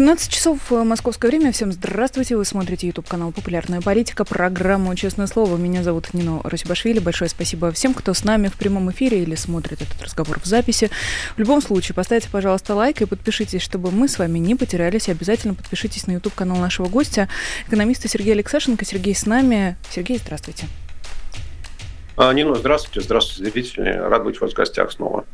17 часов э, московское время. Всем здравствуйте. Вы смотрите YouTube канал «Популярная политика», программу «Честное слово». Меня зовут Нино Расибашвили. Большое спасибо всем, кто с нами в прямом эфире или смотрит этот разговор в записи. В любом случае, поставьте, пожалуйста, лайк и подпишитесь, чтобы мы с вами не потерялись. Обязательно подпишитесь на YouTube канал нашего гостя, экономиста Сергея Алексашенко. Сергей с нами. Сергей, здравствуйте. А, Нино, здравствуйте. Здравствуйте, зрители. Рад быть у вас в гостях снова.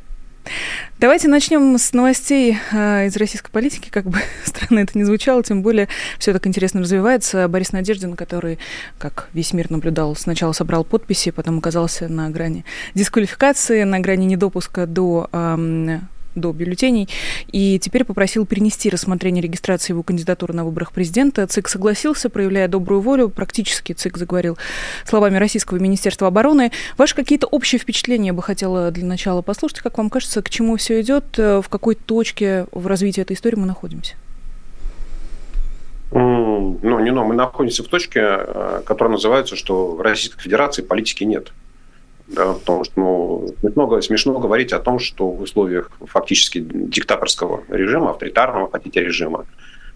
Давайте начнем с новостей э, из российской политики, как бы странно это не звучало, тем более все так интересно развивается. Борис Надеждин, который, как весь мир наблюдал, сначала собрал подписи, потом оказался на грани дисквалификации, на грани недопуска до до бюллетеней, и теперь попросил перенести рассмотрение регистрации его кандидатуры на выборах президента. ЦИК согласился, проявляя добрую волю. Практически ЦИК заговорил словами Российского Министерства обороны. Ваши какие-то общие впечатления бы хотела для начала послушать. Как вам кажется, к чему все идет, в какой точке в развитии этой истории мы находимся? Ну, не, но мы находимся в точке, э, которая называется, что в Российской Федерации политики нет. Да, потому что ну, смешно, смешно говорить о том, что в условиях фактически диктаторского режима, авторитарного, хотите, режима,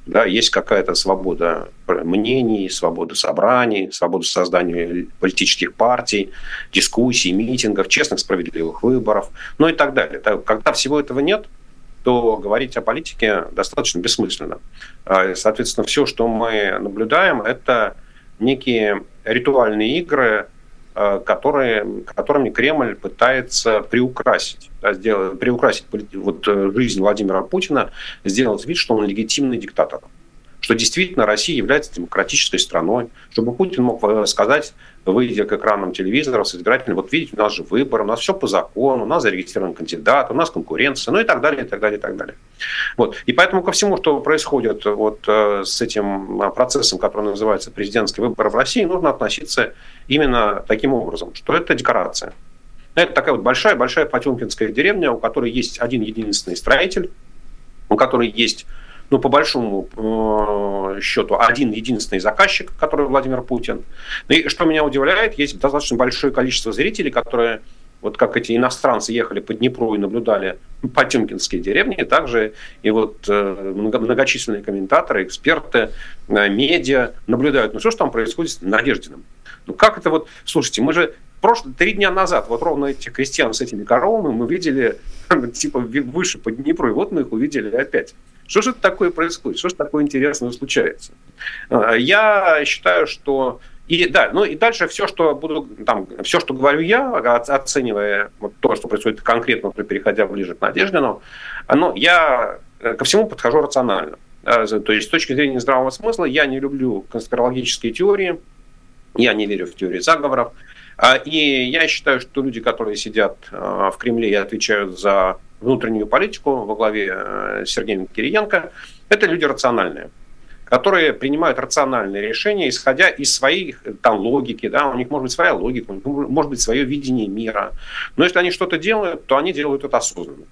да, есть какая-то свобода мнений, свобода собраний, свобода создания политических партий, дискуссий, митингов, честных, справедливых выборов, ну и так далее. Когда всего этого нет, то говорить о политике достаточно бессмысленно. А, соответственно, все, что мы наблюдаем, это некие ритуальные игры, которые, которыми Кремль пытается приукрасить, да, сделать, приукрасить вот, э, жизнь Владимира Путина, сделать вид, что он легитимный диктатор что действительно Россия является демократической страной, чтобы Путин мог э, сказать, выйдя к экранам телевизора с избирателями, вот видите, у нас же выбор, у нас все по закону, у нас зарегистрирован кандидат, у нас конкуренция, ну и так далее, и так далее, и так далее. Вот. И поэтому ко всему, что происходит вот э, с этим э, процессом, который называется президентский выбор в России, нужно относиться именно таким образом, что это декорация. Это такая вот большая-большая Потемкинская деревня, у которой есть один единственный строитель, у которой есть ну, по большому э, счету, один единственный заказчик, который Владимир Путин. И что меня удивляет, есть достаточно большое количество зрителей, которые вот как эти иностранцы ехали по Днепру и наблюдали Потемкинские деревни, также и вот э, многочисленные комментаторы, эксперты, э, медиа наблюдают, ну что там происходит с Надеждиным? Ну как это вот, слушайте, мы же прошлые три дня назад вот ровно этих крестьян с этими коровами мы видели типа выше по Днепру, и вот мы их увидели опять. Что же это такое происходит? Что же такое интересное случается? А, я считаю, что и да, ну и дальше все, что буду там, все, что говорю я, оценивая вот то, что происходит конкретно, переходя ближе к Надеждину, оно, я э, ко всему подхожу рационально. То есть с точки зрения здравого смысла я не люблю конспирологические теории, я не верю в теории заговоров. А, и я считаю, что люди, которые сидят а, в Кремле и отвечают за внутреннюю политику во главе э, с Сергеем Кириенко, это люди рациональные которые принимают рациональные решения, исходя из своих там, логики, да, у них может быть своя логика, у них может быть свое видение мира. Но если они что-то делают, то они делают это осознанно.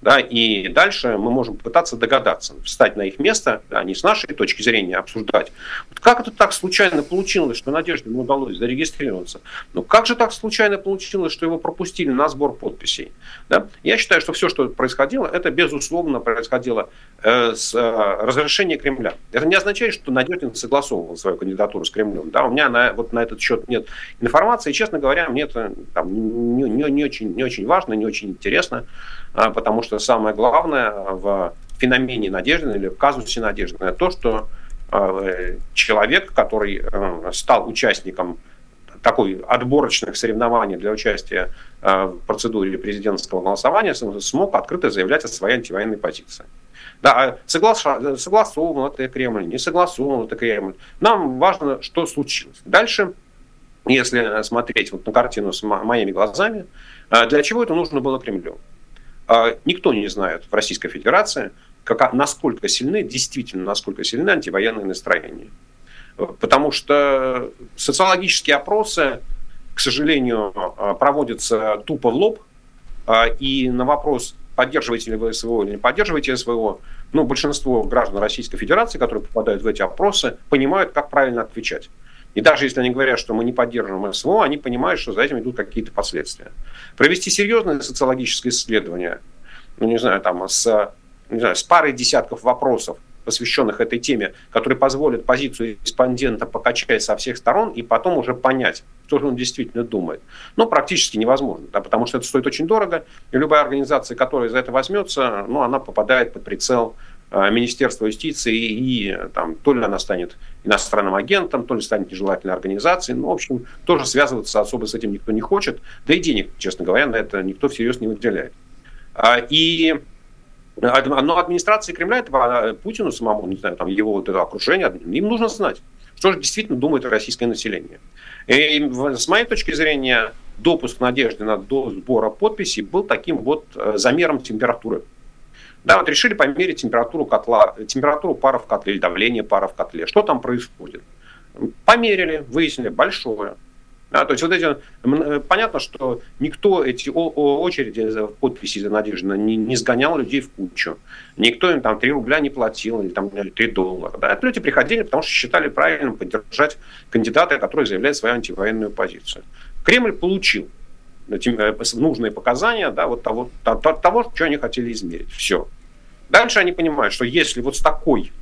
Да, и дальше мы можем пытаться догадаться, встать на их место, да, не с нашей точки зрения обсуждать. Вот как это так случайно получилось, что Надежде удалось зарегистрироваться? Ну как же так случайно получилось, что его пропустили на сбор подписей? Да? Я считаю, что все, что происходило, это безусловно происходило э, с э, разрешения Кремля. Это не означает, что Надеждин согласовывал свою кандидатуру с Кремлем. Да? У меня на, вот на этот счет нет информации, честно говоря, мне это там, не, не, не, очень, не очень важно, не очень интересно. А, потому что самое главное в феномене Надеждина или в казусе Надеждина то, что а, человек, который э, стал участником такой отборочных соревнований для участия э, в процедуре президентского голосования, смог открыто заявлять о своей антивоенной позиции. Да, а соглас, согласован это Кремль, не согласован это Кремль. Нам важно, что случилось. Дальше, если смотреть вот на картину с моими глазами, э, для чего это нужно было Кремлю? А никто не знает в Российской Федерации, как, насколько сильны, действительно, насколько сильны антивоенные настроения. Потому что социологические опросы, к сожалению, проводятся тупо в лоб, а, и на вопрос, поддерживаете ли вы СВО или не поддерживаете СВО, ну, большинство граждан Российской Федерации, которые попадают в эти опросы, понимают, как правильно отвечать. И даже если они говорят, что мы не поддерживаем СВО, они понимают, что за этим идут какие-то последствия. Провести серьезное социологическое исследование, ну, не знаю, там, с, не знаю, с парой десятков вопросов, посвященных этой теме, которые позволят позицию респондента покачать со всех сторон и потом уже понять, что же он действительно думает. Но практически невозможно, да, потому что это стоит очень дорого, и любая организация, которая за это возьмется, ну, она попадает под прицел Министерства юстиции, и, там, то ли она станет иностранным агентом, то ли станет нежелательной организацией. Ну, в общем, тоже связываться особо с этим никто не хочет. Да и денег, честно говоря, на это никто всерьез не выделяет. А, и но администрации Кремля, это Путину самому, не знаю, там его вот это окружение, им нужно знать, что же действительно думает российское население. И с моей точки зрения, допуск надежды на до сбора подписей был таким вот э, замером температуры. Да, вот решили померить температуру котла, температуру пара в котле или давление пара в котле. Что там происходит? Померили, выяснили, большое. Да, то есть вот эти, э, понятно, что никто эти очереди за подписи за Надеждина не, не сгонял людей в кучу. Никто им там 3 рубля не платил или там 3 доллара. Да. Это люди приходили, потому что считали правильным поддержать кандидата, который заявляет свою антивоенную позицию. Кремль получил э, нужные показания да, вот того, того, что они хотели измерить. Все. Дальше они понимают, что если вот с такой,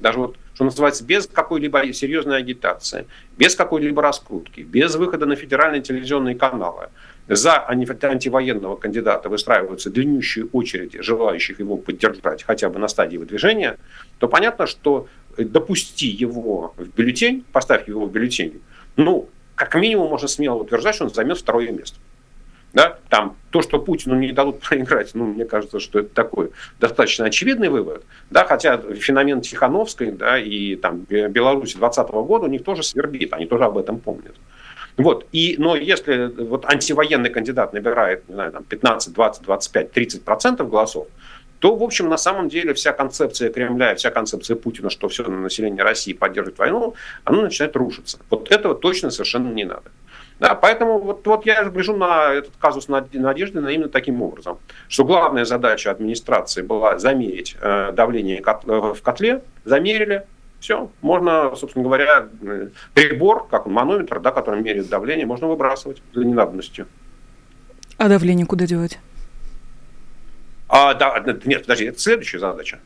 даже вот что называется, без какой-либо серьезной агитации, без какой-либо раскрутки, без выхода на федеральные телевизионные каналы, за антивоенного кандидата выстраиваются длиннющие очереди желающих его поддержать хотя бы на стадии выдвижения, то понятно, что допусти его в бюллетень, поставь его в бюллетень, ну, как минимум можно смело утверждать, что он займет второе место. Да? Там то, что Путину не дадут проиграть, ну, мне кажется, что это такой достаточно очевидный вывод. Да? Хотя феномен Тихановской да, и там, Беларуси 2020 года у них тоже свербит, они тоже об этом помнят. Вот. И, но если вот антивоенный кандидат набирает не знаю, там 15, 20, 25, 30 процентов голосов, то, в общем, на самом деле вся концепция Кремля, вся концепция Путина, что все население России поддерживает войну, она начинает рушиться. Вот этого точно совершенно не надо. Да, поэтому вот, вот я гляжу на этот казус Надежды на именно таким образом, что главная задача администрации была замерить э, давление кот, э, в котле, замерили, все, можно, собственно говоря, э, прибор, как манометр, да, который меряет давление, можно выбрасывать за ненадобностью. А давление куда девать? А, да, нет, подожди, это следующая задача.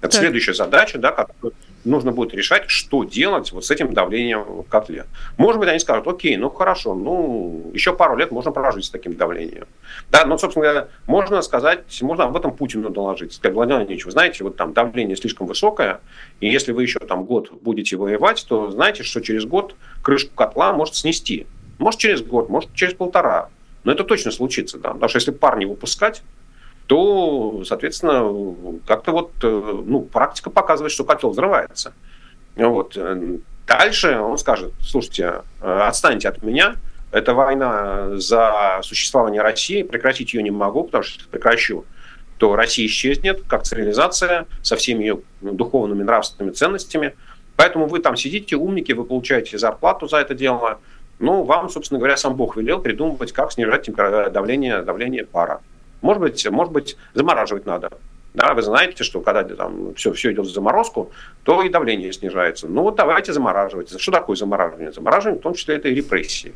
Это так. следующая задача, да, которую нужно будет решать, что делать вот с этим давлением в котле. Может быть, они скажут, окей, ну хорошо, ну еще пару лет можно прожить с таким давлением. Да, но, собственно говоря, можно сказать, можно об этом Путину доложить. Сказать, Владимир Владимирович, вы знаете, вот там давление слишком высокое, и если вы еще там год будете воевать, то знаете, что через год крышку котла может снести. Может через год, может через полтора. Но это точно случится, да. Потому что если пар не выпускать, то, соответственно, как-то вот э, ну, практика показывает, что котел взрывается. Вот. Дальше он скажет, слушайте, э, отстаньте от меня, это война за существование России, прекратить ее не могу, потому что прекращу, то Россия исчезнет как цивилизация со всеми ее духовными, нравственными ценностями. Поэтому вы там сидите, умники, вы получаете зарплату за это дело. Ну, вам, собственно говоря, сам Бог велел придумывать, как снижать давление, давление пара. Может быть, может быть, замораживать надо. Да, вы знаете, что когда там все, все идет в заморозку, то и давление снижается. Ну вот давайте замораживать. Что такое замораживание? Замораживание в том числе это и репрессии.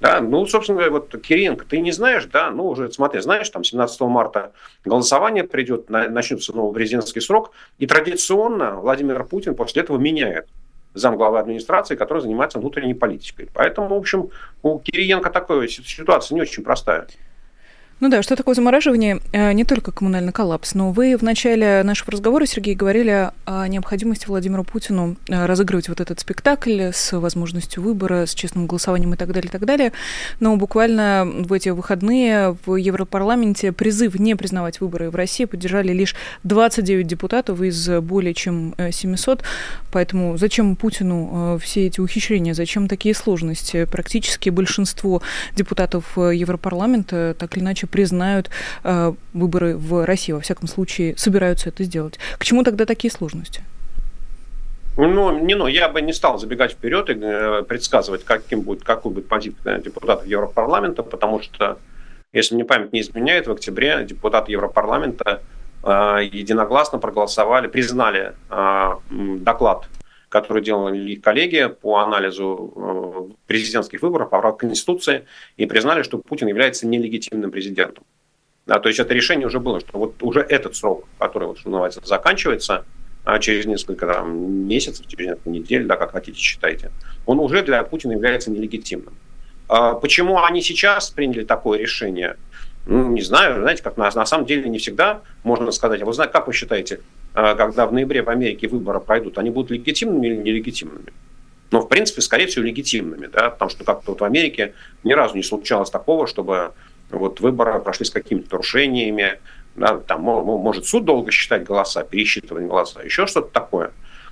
Да, ну, собственно говоря, вот, Кириенко, ты не знаешь, да, ну, уже, смотри, знаешь, там 17 марта голосование придет, начнется новый президентский срок, и традиционно Владимир Путин после этого меняет замглавы администрации, который занимается внутренней политикой. Поэтому, в общем, у Кириенко такая ситуация не очень простая. Ну да, что такое замораживание? Э, не только коммунальный коллапс, но вы в начале нашего разговора, Сергей, говорили о необходимости Владимиру Путину э, разыгрывать вот этот спектакль с возможностью выбора, с честным голосованием и так далее, и так далее. Но буквально в эти выходные в Европарламенте призыв не признавать выборы в России поддержали лишь 29 депутатов из более чем 700. Э, Поэтому зачем Путину все эти ухищрения, зачем такие сложности? Практически большинство депутатов Европарламента так или иначе признают э, выборы в России, во всяком случае, собираются это сделать. К чему тогда такие сложности? Ну, не, ну, я бы не стал забегать вперед и э, предсказывать, каким будет, какой будет позиция депутатов Европарламента, потому что Если мне память не изменяет, в октябре депутаты Европарламента единогласно проголосовали, признали доклад который делали коллеги по анализу президентских выборов, поправок Конституции, и признали, что Путин является нелегитимным президентом. Да, то есть это решение уже было, что вот уже этот срок, который, вот, что называется, заканчивается а через несколько там, месяцев, через несколько недель, да, как хотите считайте, он уже для Путина является нелегитимным. А почему они сейчас приняли такое решение? Ну, не знаю, знаете, как на, на самом деле не всегда можно сказать. А вы знаете, как вы считаете, а, когда в ноябре в Америке выборы пройдут, они будут легитимными или нелегитимными? Ну, в принципе, скорее всего, легитимными, да, потому что как-то вот в Америке ни разу не случалось такого, чтобы вот выборы прошли с какими-то нарушениями, да, там может суд долго считать голоса, пересчитывать голоса, еще что-то такое.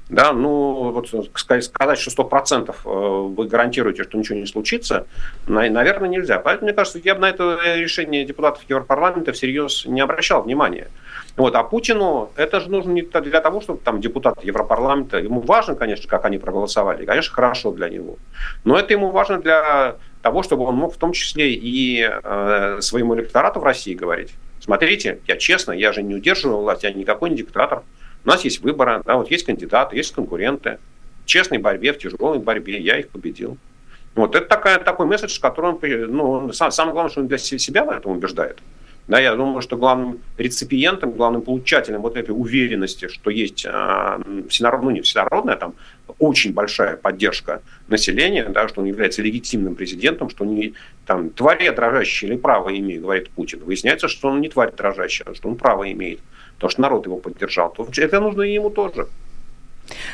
Да, ну, вот сказать, что 100% э, вы гарантируете, что ничего не случится, наверное, нельзя. Поэтому, мне кажется, я бы на это решение депутатов Европарламента всерьез не обращал внимания. Вот, а Путину это же нужно не для того, чтобы там депутаты Европарламента, ему важно, конечно, как они проголосовали, конечно, хорошо для него, но это ему важно для того, чтобы он мог в том числе и э, своему электорату в России говорить, смотрите, я честно, я же не удерживаю власть, я никакой не диктатор, у нас есть выборы, да, вот есть кандидаты, есть конкуренты, в честной борьбе, в тяжелой борьбе, я их победил. Вот это такая, такой месседж, который он, ну, самое главное, что он для себя в этом убеждает. Да, я думаю, что главным реципиентом, главным получателем вот этой уверенности, что есть э, всенародная, ну не всенародная, там очень большая поддержка населения, да, что он является легитимным президентом, что не там, тварь дрожащая или право имеет, говорит Путин. Выясняется, что он не тварь дрожащая, что он право имеет, потому что народ его поддержал. То это нужно и ему тоже.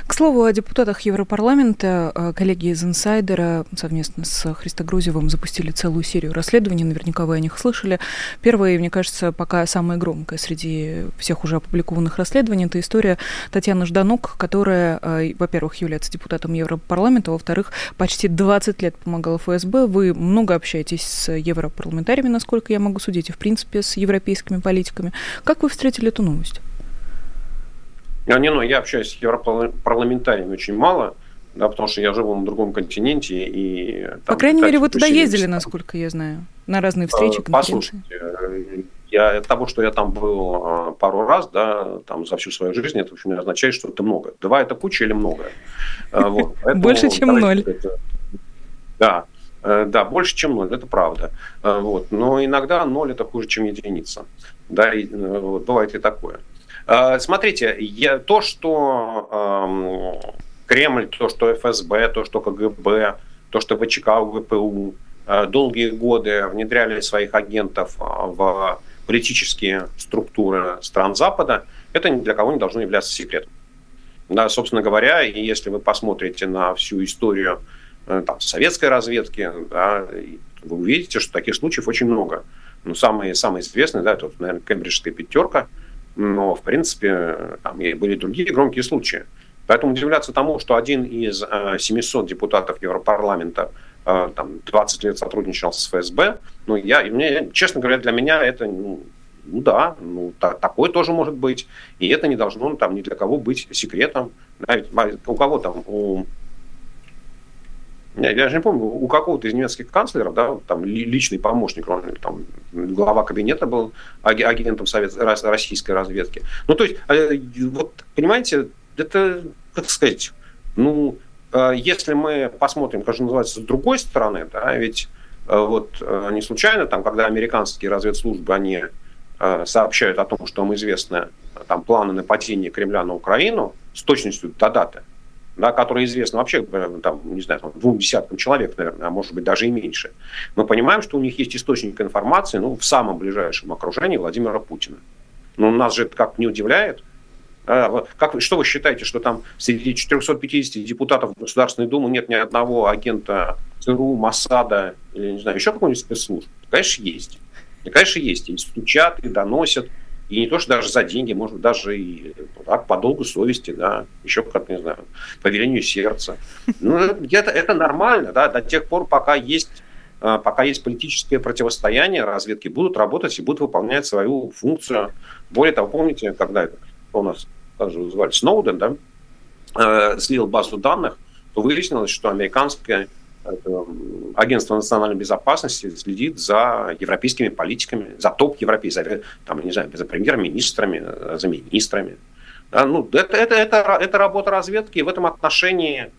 К слову о депутатах Европарламента, э, коллеги из «Инсайдера» совместно с Христо Грузевым запустили целую серию расследований, наверняка вы о них слышали. Первое, мне кажется, пока самое громкое среди всех уже опубликованных расследований, это история Татьяны Жданук, которая, э, во-первых, является депутатом Европарламента, во-вторых, почти 20 лет помогала ФСБ. Вы много общаетесь с европарламентариями, насколько я могу судить, и, в принципе, с европейскими политиками. Как вы встретили эту новость? Я, не, ну, я общаюсь с европарламентариями очень мало, да, потому что я живу на другом континенте. И, там, По крайней мере, вы туда ездили, насколько я знаю, на разные э, встречи, конференции. Послушайте, я, от того, что я там был э, пару раз, да, там за всю свою жизнь, это, в общем, не означает, что это много. Два – это куча или много? Э, больше, чем ноль. Да, да, больше, чем ноль, это правда. Вот. Но иногда ноль – это хуже, чем единица. Да, и, вот, бывает и такое. Э, смотрите, я, то, что э, Кремль, то, что ФСБ, то, что КГБ, то, что ВЧК, ГПУ э, долгие годы внедряли своих агентов э, в политические структуры стран Запада, это ни для кого не должно являться секретом. Да, собственно говоря, и если вы посмотрите на всю историю э, там, советской разведки, да, вы увидите, что таких случаев очень много. Ну, самый, самый известный, да, это, наверное, кембриджская пятерка – но, в принципе, там были другие громкие случаи. Поэтому удивляться тому, что один из 700 э, депутатов Европарламента э, там, 20 лет сотрудничал с ФСБ, ну, я, мне, честно говоря, для меня это, ну, ну да, ну, та, такое тоже может быть. И это не должно там ни для кого быть секретом. У кого там, у я же не помню, у какого-то из немецких канцлеров, да, там личный помощник, он, там, глава кабинета был агентом совет, российской разведки. Ну, то есть, э, вот, понимаете, это, как сказать, ну, э, если мы посмотрим, как же называется, с другой стороны, да, ведь э, вот не случайно, там, когда американские разведслужбы, они сообщают о том, что им известны там, планы нападения Кремля на Украину с точностью до даты, да, которая известна вообще, э, там, не знаю, там, двум десяткам человек, наверное, а может быть даже и меньше, мы понимаем, что у них есть источник информации ну, в самом ближайшем окружении Владимира Путина. Но нас же это как не удивляет. А, как, что вы считаете, что там среди 450 депутатов Государственной Думы нет ни одного агента ЦРУ, МОСАДа или, не знаю, еще какой-нибудь спецслужб? Конечно, есть. Конечно, есть. И стучат, и доносят. И не то, что даже за деньги, может даже и так, по долгу совести, да, еще как, не знаю, по велению сердца. Ну, это, это нормально, да, до тех пор, пока есть а, пока есть политическое противостояние, разведки будут работать и будут выполнять свою функцию. Более того, помните, когда это у нас даже звали Сноуден, да, э, слил базу данных, то выяснилось, что американская Агентство национальной безопасности следит за европейскими политиками, за топ европейцев, там, не знаю, за премьер-министрами, за министрами. Да, ну, это, это, это, это работа разведки, и в этом отношении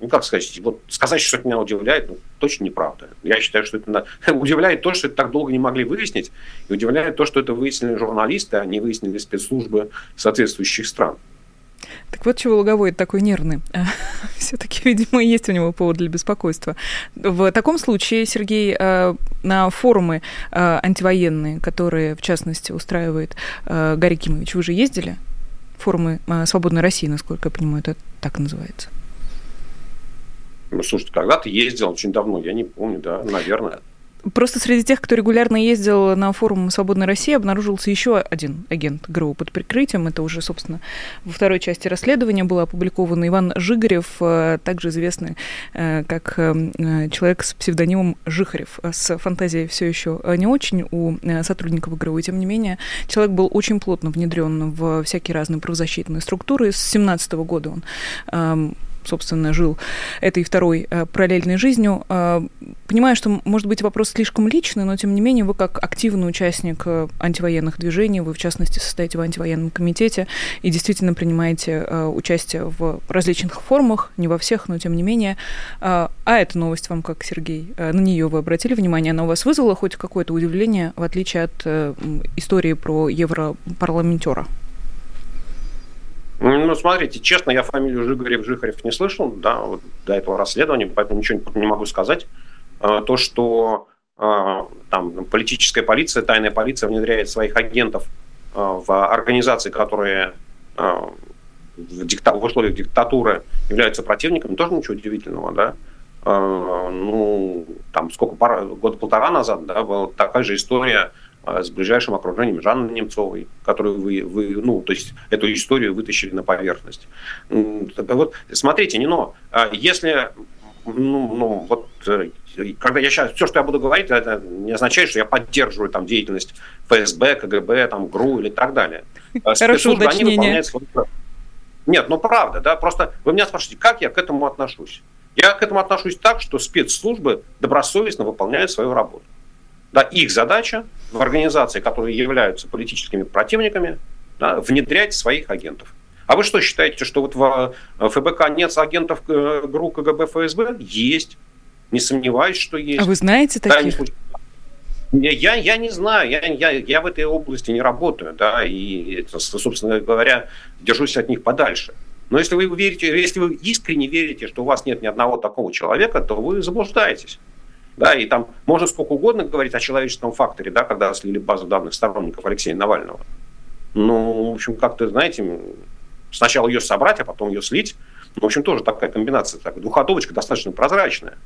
ну, как сказать, вот сказать, что это меня удивляет, ну, точно неправда. Я считаю, что это удивляет то, что это так долго не могли выяснить, и удивляет то, что это выяснили журналисты, а не выяснили спецслужбы соответствующих стран. Так вот чего Луговой такой нервный. Все-таки, видимо, есть у него повод для беспокойства. В таком случае, Сергей, э, на форумы э, антивоенные, которые, в частности, устраивает э, Гарри Кимович, вы же ездили? Форумы «Свободной России», насколько я понимаю, это так называется. Ну, слушайте, когда-то ездил очень давно, я не помню, да, наверное. Просто среди тех, кто регулярно ездил на форум «Свободной России», обнаружился еще один агент ГРУ под прикрытием. Это уже, собственно, во второй части расследования был опубликован Иван Жигарев, э, также известный э, как э, человек с псевдонимом Жихарев. С фантазией все еще не очень у сотрудников ГРУ. И, тем не менее, человек был очень плотно внедрен в всякие разные правозащитные структуры. С 17 года он эм, собственно, жил этой второй э, параллельной жизнью. Э, понимаю, что, может быть, вопрос слишком личный, но, тем не менее, вы как активный участник э, антивоенных движений, вы, в частности, состоите в антивоенном комитете и действительно принимаете участие в различных формах, не во всех, но, тем не менее. А эта новость вам, как Сергей, на нее вы обратили внимание, она у вас вызвала хоть какое-то удивление, в отличие от истории про европарламентера? Ну, смотрите, честно, я фамилию Жигарев Жихарев не слышал, да, вот до этого расследования, поэтому ничего не могу сказать. А, то, что а, там политическая полиция, тайная полиция внедряет своих агентов а, в организации, которые в, дикта- в условиях диктатуры являются противниками, тоже ничего удивительного, да. Ну, там сколько, пара, года полтора назад, да, была такая же история с ближайшим окружением Жанны Немцовой, которую вы, вы, ну, то есть эту историю вытащили на поверхность. Вот смотрите, не но, а если, ну, ну вот э, когда я сейчас, все, что я буду говорить, это не означает, что я поддерживаю там деятельность ФСБ, КГБ, там, ГРУ или так далее. А они выполняют свою Нет, ну правда, да, просто вы меня спрашиваете, как я к этому отношусь? Я к этому отношусь так, что спецслужбы добросовестно выполняют свою работу. Да, их задача в организации, которые являются политическими противниками, да, внедрять своих агентов. А вы что считаете, что вот в ФБК нет агентов э, ГРУ, КГБ, ФСБ? Есть. Не сомневаюсь, что есть. А вы знаете таких? Да, я, я не знаю, я, я, я в этой области не работаю, да, и, собственно говоря, держусь от них подальше. Но если вы верите, если вы искренне верите, что у вас нет ни одного такого человека, то вы заблуждаетесь. Да, и там можно сколько угодно говорить о человеческом факторе, да, когда слили базу данных сторонников Алексея Навального. Ну, в общем, как-то, знаете, сначала ее собрать, а потом ее слить. Ну, в общем, тоже такая комбинация, так, двухходовочка достаточно прозрачная.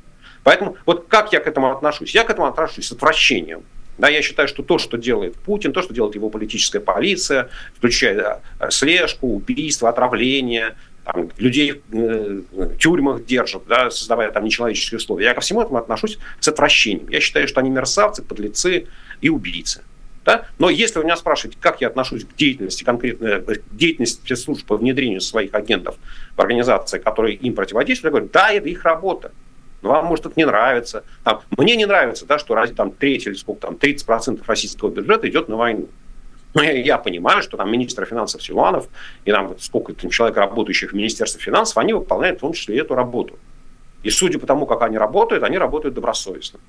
Поэтому вот как я к этому отношусь? Я к этому отношусь с отвращением. Да, я считаю, что то, что делает Путин, то, что делает его политическая полиция, включая слежку, убийство, отравление, там, людей э, в тюрьмах держат, да, создавая там нечеловеческие условия. Я ко всему этому отношусь с отвращением. Я считаю, что они мерзавцы, подлецы и убийцы. Да? Но если вы меня спрашиваете, как я отношусь к деятельности конкретно, э, к деятельности спецслужб по внедрению своих агентов в организации, которые им противодействуют, я говорю, да, это их работа. Но вам, может, это не нравится. Там, мне не нравится, да, что там, треть или сколько там, 30% российского бюджета идет на войну. Но я, понимаю, что там министр финансов Силуанов и там сколько там человек, работающих в Министерстве финансов, они выполняют в том числе эту работу. И судя по тому, как они работают, они работают добросовестно.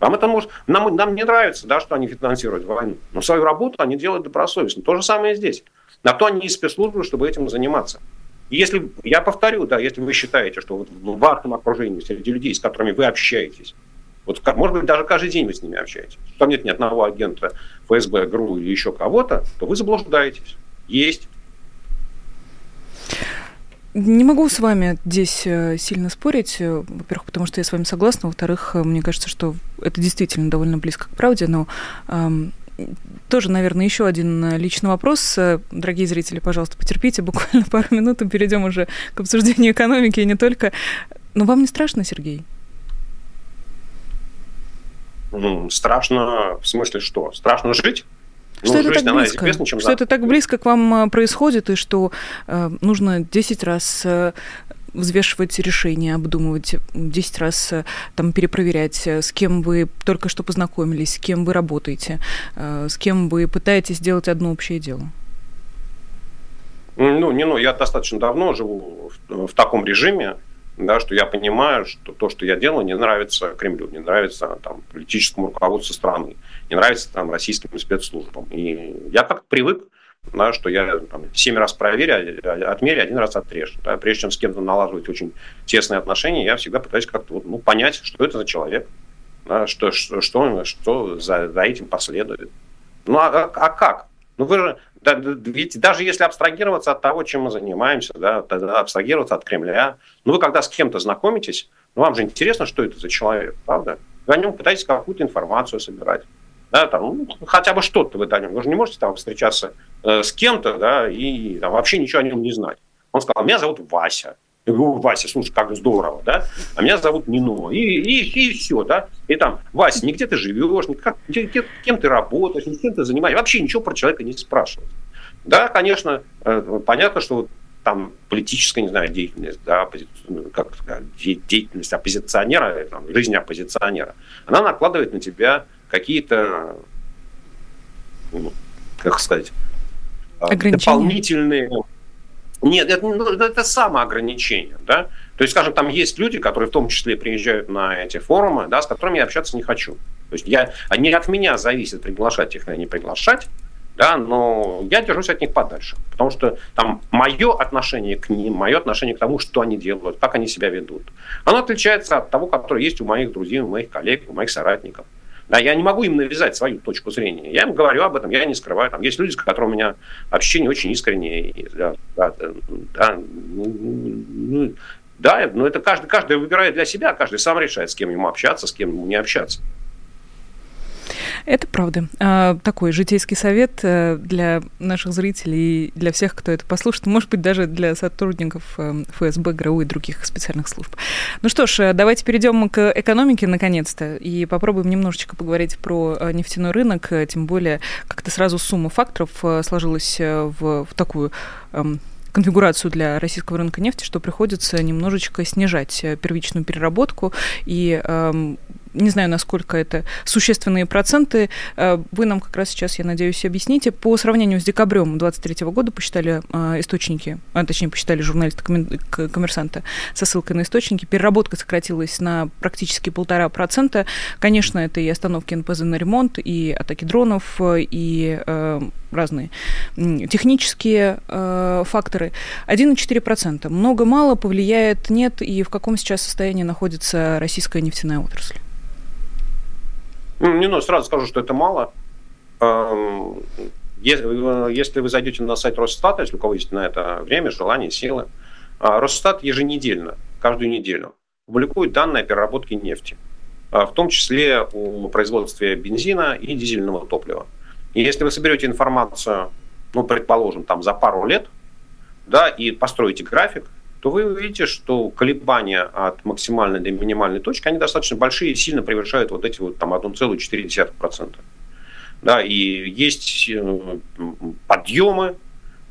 Нам это может, нам, нам не нравится, да, что они финансируют войну. Но свою работу они делают добросовестно. То же самое и здесь. На то они и спецслужбы, чтобы этим заниматься. И если, я повторю, да, если вы считаете, что вот в вашем окружении, среди людей, с которыми вы общаетесь, вот, может быть, даже каждый день вы с ними общаетесь. Там нет ни одного агента ФСБ, ГРУ или еще кого-то, то вы заблуждаетесь. Есть. Не могу с вами здесь э, сильно спорить, э, во-первых, потому что я с вами согласна, во-вторых, э, мне кажется, что это действительно довольно близко к правде, но эм, тоже, наверное, еще один личный вопрос. Дорогие зрители, пожалуйста, потерпите буквально пару минут, и перейдем уже к обсуждению экономики и не только. Но вам не страшно, Сергей? Ну, страшно, в смысле что? Страшно жить? Что ну, это жизнь, так близко? Известна, чем что это так близко к вам э, происходит, и что э, нужно 10 раз э, взвешивать решения, обдумывать 10 раз, там, перепроверять, с кем вы только что познакомились, с кем вы работаете, с кем вы пытаетесь сделать одно общее дело? Ну, не, ну, я достаточно давно живу в, в таком режиме, да, что я понимаю, что то, что я делаю, не нравится Кремлю, не нравится там, политическому руководству страны, не нравится там, российским спецслужбам. И я как привык, да, что я там, семь раз проверю, а, отмерю, один раз отрежу. Да. Прежде чем с кем-то налаживать очень тесные отношения, я всегда пытаюсь как-то вот, ну, понять, что это за человек, да, что, что, что, что за, за этим последует. Ну, а, а, а как? Ну, вы же, ведь даже если абстрагироваться от того, чем мы занимаемся, да, абстрагироваться от Кремля, ну, вы когда с кем-то знакомитесь, ну, вам же интересно, что это за человек, правда? Вы о нем пытаетесь какую-то информацию собирать. Да, там, ну, хотя бы что-то вы о нем. Вы же не можете там встречаться э, с кем-то, да, и там, вообще ничего о нем не знать. Он сказал, меня зовут Вася. Я говорю, Вася, слушай, как здорово, да? А меня зовут Нино. И, и, и все, да? И там, Вася, нигде ты живешь, ни как, где, кем ты работаешь, ни кем ты занимаешься. Вообще ничего про человека не спрашивают. Да, конечно, э, понятно, что там политическая, не знаю, деятельность, да, оппози... Ну, как сказать, деятельность оппозиционера, там, жизнь оппозиционера, она накладывает на тебя какие-то, ну, как сказать, а, дополнительные нет, это, ну, это самоограничение, да. То есть, скажем, там есть люди, которые в том числе приезжают на эти форумы, да, с которыми я общаться не хочу. То есть я, не от меня зависит, приглашать их или не приглашать, да, но я держусь от них подальше, потому что там мое отношение к ним, мое отношение к тому, что они делают, как они себя ведут, оно отличается от того, которое есть у моих друзей, у моих коллег, у моих соратников. Да, я не могу им навязать свою точку зрения. Я им говорю об этом, я не скрываю. Там есть люди, с которыми у меня общение очень искреннее. Да, да, да, ну, ну, да, но это каждый, каждый выбирает для себя, каждый сам решает, с кем ему общаться, с кем ему не общаться. Это правда. А, такой житейский совет э, для наших зрителей, для всех, кто это послушает, может быть, даже для сотрудников э, ФСБ, ГРУ и других специальных служб. Ну что ж, э, давайте перейдем к экономике наконец-то и попробуем немножечко поговорить про нефтяной рынок, тем более как-то сразу сумма факторов сложилась в, в такую эм, конфигурацию для российского рынка нефти, что приходится немножечко снижать первичную переработку и эм, не знаю, насколько это существенные проценты. Э, вы нам как раз сейчас, я надеюсь, объясните. По сравнению с декабрем 2023 года посчитали э, источники, а точнее посчитали журналисты коммерсанта со ссылкой на источники, переработка сократилась на практически полтора процента. Конечно, это и остановки НПЗ на ремонт, и атаки дронов, и э, разные технические э, факторы. 1,4%. Много-мало повлияет, нет, и в каком сейчас состоянии находится российская нефтяная отрасль? Не, ну, сразу скажу, что это мало. Эм, если вы зайдете на сайт Росстата, если у кого есть на это время, желание, силы, а, Росстат еженедельно, каждую неделю, публикует данные о переработке нефти, а, в том числе о производстве бензина и дизельного топлива. И если вы соберете информацию, ну, предположим, там за пару лет, да, и построите график, то вы увидите, что колебания от максимальной до минимальной точки, они достаточно большие и сильно превышают вот эти вот там 1,4%. Да, и есть э, подъемы,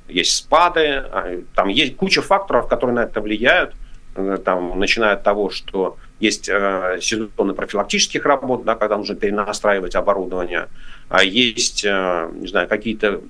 есть спады, а, там есть куча факторов, которые на это влияют, э, там, начиная от того, что есть э, сезоны профилактических работ, да, когда нужно перенастраивать оборудование, а есть, э, не знаю, какие-то,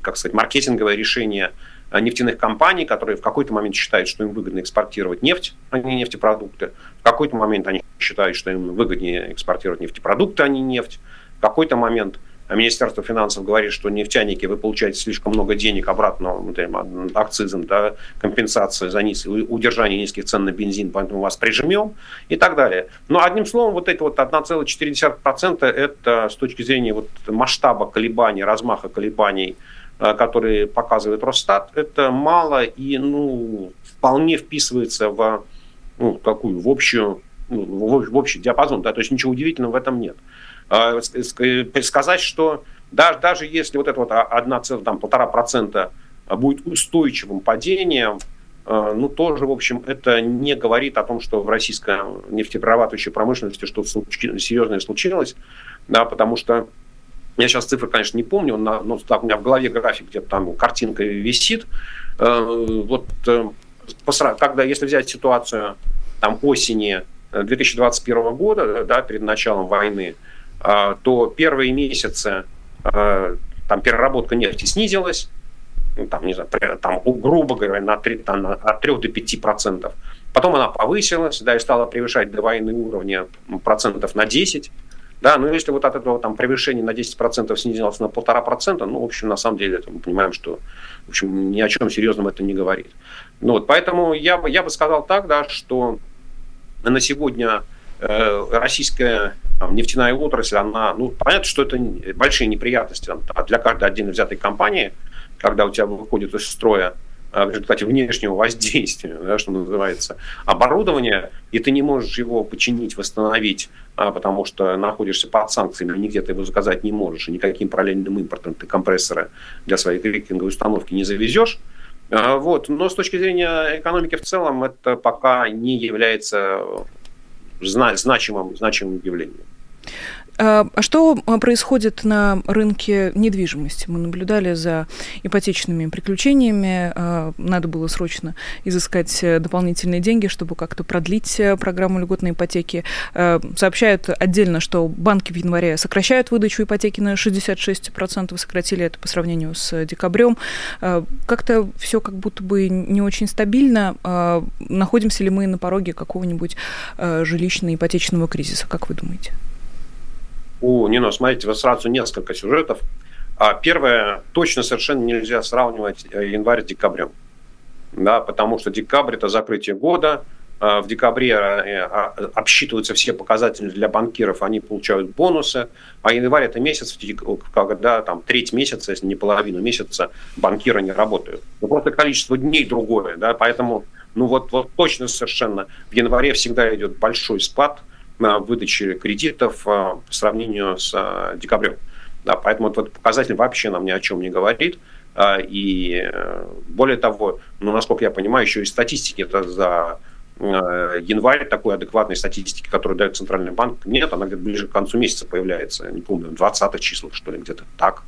как сказать, маркетинговые решения – нефтяных компаний, которые в какой-то момент считают, что им выгодно экспортировать нефть, а не нефтепродукты. В какой-то момент они считают, что им выгоднее экспортировать нефтепродукты, а не нефть. В какой-то момент Министерство финансов говорит, что нефтяники, вы получаете слишком много денег обратно ну, акцизом, да, компенсация за низ, удержание низких цен на бензин, поэтому вас прижмем и так далее. Но одним словом, вот эти вот 1,4% это с точки зрения вот масштаба колебаний, размаха колебаний Э, которые показывает Росстат, это мало и ну, вполне вписывается в ну, такую в общую ну, в общий диапазон, да, то есть ничего удивительного в этом нет. А, сказать, что даже, даже если вот это вот 1,5% будет устойчивым падением, э, ну, тоже, в общем, это не говорит о том, что в российской нефтеперерабатывающей промышленности что-то серьезное случилось, да, потому что я сейчас цифры, конечно, не помню, но так, у меня в голове график, где-то там картинка висит. Э, вот э, когда, если взять ситуацию там, осени 2021 года, да, перед началом войны, то первые месяцы там переработка нефти снизилась, ну, там, не знаю, там, грубо говоря, на 3, там, от 3 до 5 процентов. Потом она повысилась, да, и стала превышать до войны уровня процентов на 10. Да, но если вот от этого там превышения на 10% снизилось на полтора процента, ну, в общем, на самом деле, это мы понимаем, что, в общем, ни о чем серьезном это не говорит. Ну, вот, поэтому я бы, я бы сказал так, да, что на сегодня э, российская там, нефтяная отрасль, она, ну, понятно, что это большие неприятности там, для каждой отдельно взятой компании, когда у тебя выходит из строя а, в результате внешнего воздействия, да, что называется, оборудование, и ты не можешь его починить, восстановить, а, потому что находишься под санкциями, нигде ты его заказать не можешь, и никаким параллельным импортом ты компрессоры для своей крекинговой установки не завезешь. А, вот. Но с точки зрения экономики в целом это пока не является значимым, значимым явлением. А, а что а, происходит на рынке недвижимости? Мы наблюдали за ипотечными приключениями. А, надо было срочно изыскать э, дополнительные деньги, чтобы как-то продлить э, программу льготной ипотеки. Сообщают отдельно, что банки в январе сокращают выдачу ипотеки на 66%, сократили это по сравнению с декабрем. Как-то все как будто бы не очень стабильно. Находимся ли мы на пороге какого-нибудь жилищно-ипотечного кризиса, как вы думаете? У Нино, смотрите, вот сразу несколько сюжетов. А первое, точно совершенно нельзя сравнивать э, январь с декабрем. Да, потому что декабрь – это закрытие года, а в декабре э, а, обсчитываются все показатели для банкиров, они получают бонусы, а январь – это месяц, когда там треть месяца, если не половину месяца, банкиры не работают. Но просто количество дней другое, да, поэтому ну вот, вот точно совершенно в январе всегда идет большой спад – на выдаче кредитов а, по сравнению с а, декабрем. Да, поэтому этот показатель вообще нам ни о чем не говорит. А, и э, более того, ну, насколько я понимаю, еще и статистики это за январь такой адекватной статистики, которую дает Центральный банк, нет, она где-то ближе к концу месяца появляется, не помню, в 20 числах, что ли, где-то так.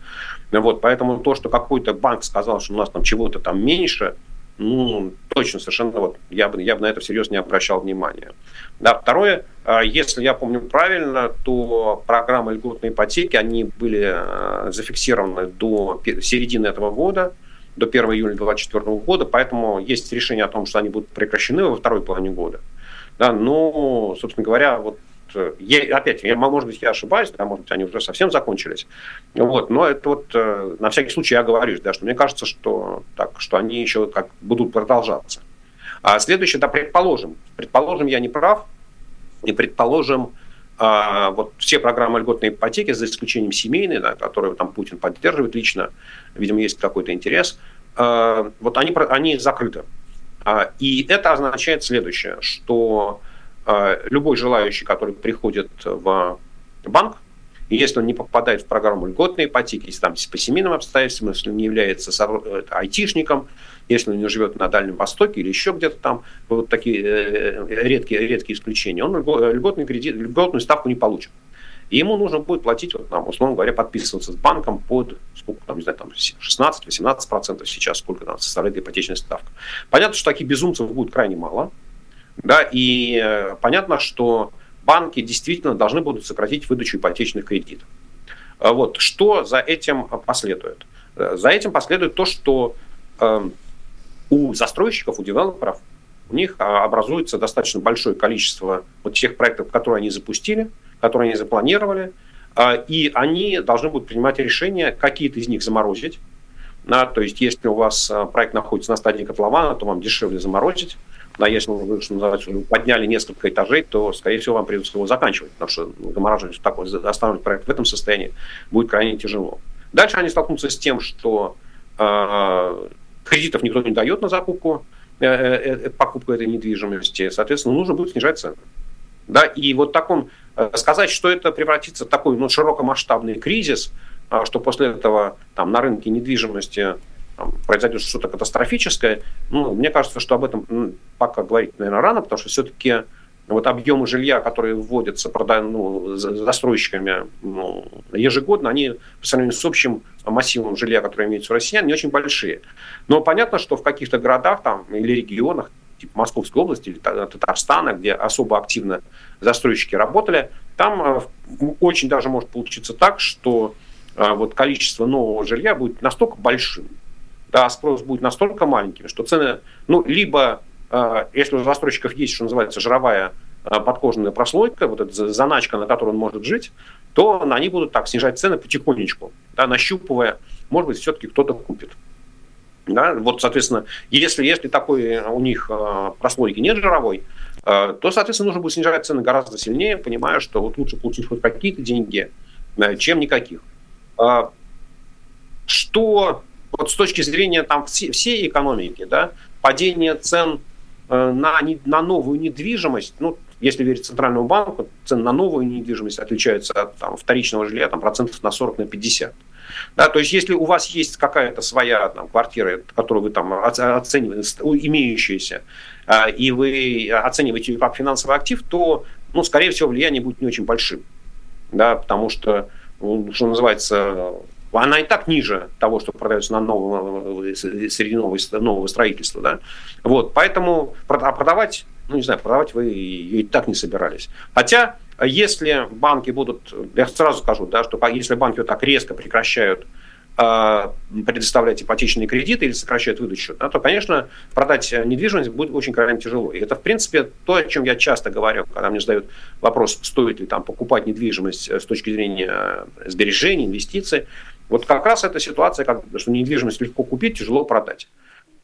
Вот, поэтому то, что какой-то банк сказал, что у нас там чего-то там меньше, ну, точно, совершенно вот, я бы, я бы на это всерьез не обращал внимания. Да, второе, если я помню правильно, то программы льготной ипотеки, они были а, зафиксированы до середины этого года, до 1 июля 2024 года, поэтому есть решение о том, что они будут прекращены во второй половине года. Да, но, собственно говоря, вот я, опять, я, может быть, я ошибаюсь, да, может быть, они уже совсем закончились. Вот, но это вот э, на всякий случай я говорю, да, что мне кажется, что, так, что они еще как будут продолжаться. А следующее, да, предположим, предположим, я не прав, и предположим, а, вот все программы льготной ипотеки, за исключением семейной, да, которую там Путин поддерживает лично, видимо, есть какой-то интерес, а, вот они, они закрыты. А, и это означает следующее, что любой желающий, который приходит в банк, если он не попадает в программу льготной ипотеки, если там по семейным обстоятельствам, если он не является айтишником, если он живет на Дальнем Востоке или еще где-то там, вот такие э, редкие, редкие исключения, он льготный кредит, льготную ставку не получит. И ему нужно будет платить, вот, там, условно говоря, подписываться с банком под сколько там, не знаю, там 16-18% сейчас, сколько там составляет ипотечная ставка. Понятно, что таких безумцев будет крайне мало, да, и э, понятно, что банки действительно должны будут сократить выдачу ипотечных кредитов. А вот. Что за этим последует? Э, за этим последует то, что э, у застройщиков, у девелоперов, у них а, образуется достаточно большое количество вот тех проектов, которые они запустили, которые они запланировали, а, и они должны будут принимать решение, какие-то из них заморозить. Да, то есть, если у вас проект находится на стадии котлована, то вам дешевле заморозить да, если вы, что называется, подняли несколько этажей, то, скорее всего, вам придется его заканчивать, потому что замораживать такой, останавливать проект в этом состоянии будет крайне тяжело. Дальше они столкнутся с тем, что кредитов никто не дает на закупку, э, э, э покупку этой недвижимости, соответственно, нужно будет снижать цены. Да, и вот так он, э, сказать, что это превратится в такой ну, широкомасштабный кризис, э, что после этого там, на рынке недвижимости там, произойдет что-то катастрофическое, ну, мне кажется, что об этом пока говорить, наверное, рано, потому что все-таки вот объемы жилья, которые вводятся ну, застройщиками ну, ежегодно, они по сравнению с общим массивом жилья, который имеется у россиян, не очень большие. Но понятно, что в каких-то городах там, или регионах, типа Московской области или Татарстана, где особо активно застройщики работали, там э, очень даже может получиться так, что э, вот количество нового жилья будет настолько большим, да, спрос будет настолько маленьким, что цены, ну, либо если у застройщиков есть, что называется, жировая а, подкожная прослойка, вот эта заначка, на которой он может жить, то они будут так снижать цены потихонечку, да, нащупывая, может быть, все-таки кто-то купит. Да, вот, соответственно, если, если такой у них а, прослойки нет жировой, то, соответственно, нужно будет снижать цены гораздо сильнее, понимая, что вот лучше получить хоть какие-то деньги, чем никаких. Что вот с точки зрения там, всей экономики, да, падение цен на, на новую недвижимость, ну, если верить Центральному банку, цены на новую недвижимость отличаются от там, вторичного жилья там, процентов на 40, на 50. Да, то есть, если у вас есть какая-то своя там, квартира, которую вы там оцениваете, имеющаяся, э, и вы оцениваете ее как финансовый актив, то, ну, скорее всего, влияние будет не очень большим. Да, потому что, ну, что называется, она и так ниже того, что продается на новом, э, среди нового, нового строительства. Да? Вот, поэтому а продавать, ну не знаю, продавать вы ее и так не собирались. Хотя, если банки будут, я сразу скажу, да, что если банки вот так резко прекращают а, предоставлять ипотечные кредиты или сокращают выдачу, да, то, конечно, продать недвижимость будет очень крайне тяжело. И это, в принципе, то, о чем я часто говорю, когда мне задают вопрос, стоит ли там покупать недвижимость с точки зрения сбережений, инвестиций. Вот как раз эта ситуация, как, что недвижимость легко купить, тяжело продать.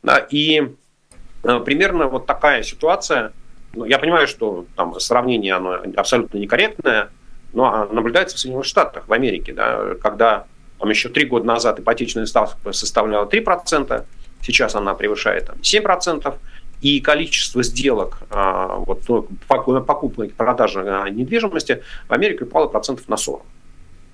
Да, и э, примерно вот такая ситуация. Ну, я понимаю, что там сравнение оно абсолютно некорректное, но наблюдается в Соединенных Штатах, в Америке, да, когда там, еще три года назад ипотечная ставка составляла 3%, сейчас она превышает там, 7%, и количество сделок а, вот, ну, покупки и продажи а, недвижимости в Америке упало процентов на 40.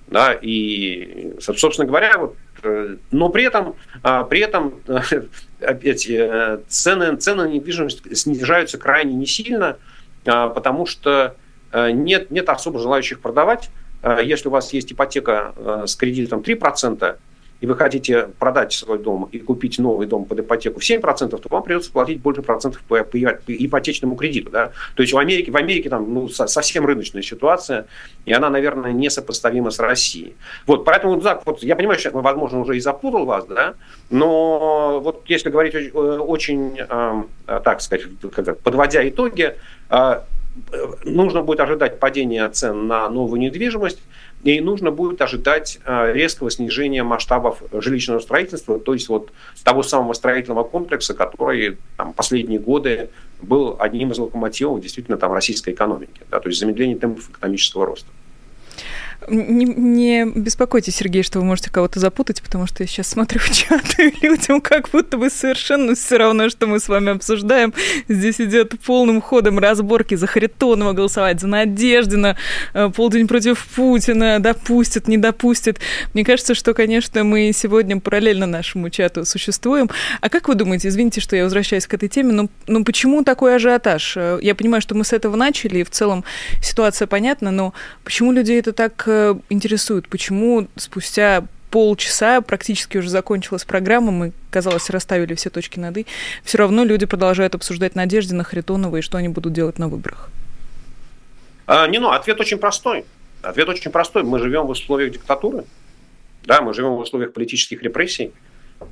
Да, и, собственно говоря, вот, э, но при этом, а, при этом опять, э, цены, цены на недвижимость снижаются крайне не сильно, а, потому что э, нет, нет особо желающих продавать. Если у вас есть ипотека с кредитом 3%, и вы хотите продать свой дом и купить новый дом под ипотеку в 7%, то вам придется платить больше процентов по, по ипотечному кредиту. Да? То есть в Америке, в Америке там ну, совсем рыночная ситуация, и она, наверное, несопоставима с Россией. Вот, поэтому, да, вот, я понимаю, что, возможно, уже и запутал вас, да, но вот если говорить очень, э, так сказать, подводя итоги, э, нужно будет ожидать падения цен на новую недвижимость, и нужно будет ожидать э, резкого снижения масштабов жилищного строительства, то есть вот того самого строительного комплекса, который там, последние годы был одним из локомотивов действительно там, российской экономики, да, то есть замедление темпов экономического роста. Не, не беспокойтесь, Сергей, что вы можете кого-то запутать, потому что я сейчас смотрю в чат, и людям как будто бы совершенно все равно, что мы с вами обсуждаем. Здесь идет полным ходом разборки за Харитонова голосовать, за Надеждина, э, полдень против Путина, допустит, не допустит. Мне кажется, что, конечно, мы сегодня параллельно нашему чату существуем. А как вы думаете, извините, что я возвращаюсь к этой теме, но, но почему такой ажиотаж? Э, я понимаю, что мы с этого начали, и в целом ситуация понятна, но почему людей это так интересует, почему спустя полчаса практически уже закончилась программа, мы, казалось, расставили все точки над «и», все равно люди продолжают обсуждать надежды на Харитонова и что они будут делать на выборах? А, не, ну, ответ очень простой. Ответ очень простой. Мы живем в условиях диктатуры, да, мы живем в условиях политических репрессий,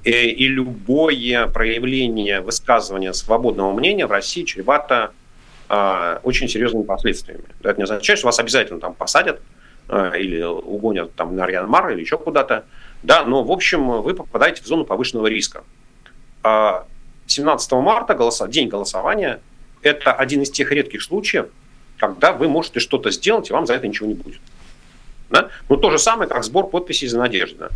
и, и любое проявление высказывания свободного мнения в России чревато а, очень серьезными последствиями. Это не означает, что вас обязательно там посадят, Э, или угонят там на Рианмар или еще куда-то. Да, но, в общем, вы попадаете в зону повышенного риска. 17 а марта, голоса, день голосования, это один из тех редких случаев, когда вы можете что-то сделать, и вам за это ничего не будет. Да? Ну, то же самое, как сбор подписей за надежду.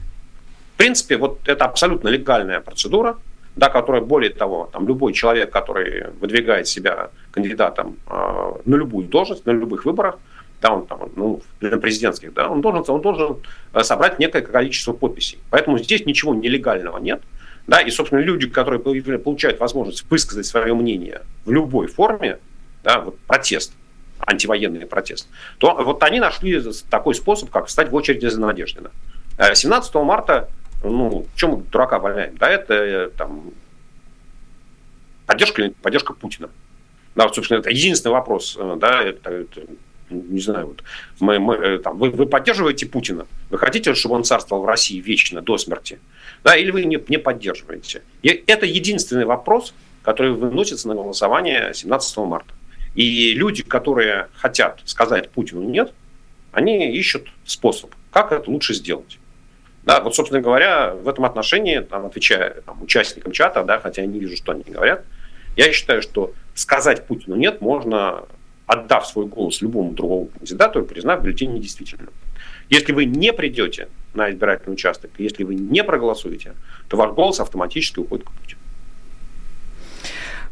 В принципе, вот это абсолютно легальная процедура, да, которая, более того, там, любой человек, который выдвигает себя кандидатом э, на любую должность, на любых выборах, да, он там, ну, президентских, да, он должен, он должен э, собрать некое количество подписей. Поэтому здесь ничего нелегального нет. Да, и, собственно, люди, которые получают возможность высказать свое мнение в любой форме, да, вот протест, антивоенный протест, то вот они нашли такой способ, как встать в очереди за Надеждина. 17 марта, ну, в чем дурака валяем? Да, это там поддержка поддержка Путина. Да, вот, собственно, это единственный вопрос, да, это, это не знаю, вот, мы, мы, э, там, вы, вы поддерживаете Путина? Вы хотите, чтобы он царствовал в России вечно, до смерти? Да, или вы не, не поддерживаете? И это единственный вопрос, который выносится на голосование 17 марта. И люди, которые хотят сказать Путину нет, они ищут способ, как это лучше сделать. Да, вот, собственно говоря, в этом отношении, там, отвечая там, участникам чата, да, хотя я не вижу, что они говорят, я считаю, что сказать Путину нет можно отдав свой голос любому другому кандидату и признав бюллетень недействительным. Если вы не придете на избирательный участок, если вы не проголосуете, то ваш голос автоматически уходит к Путину.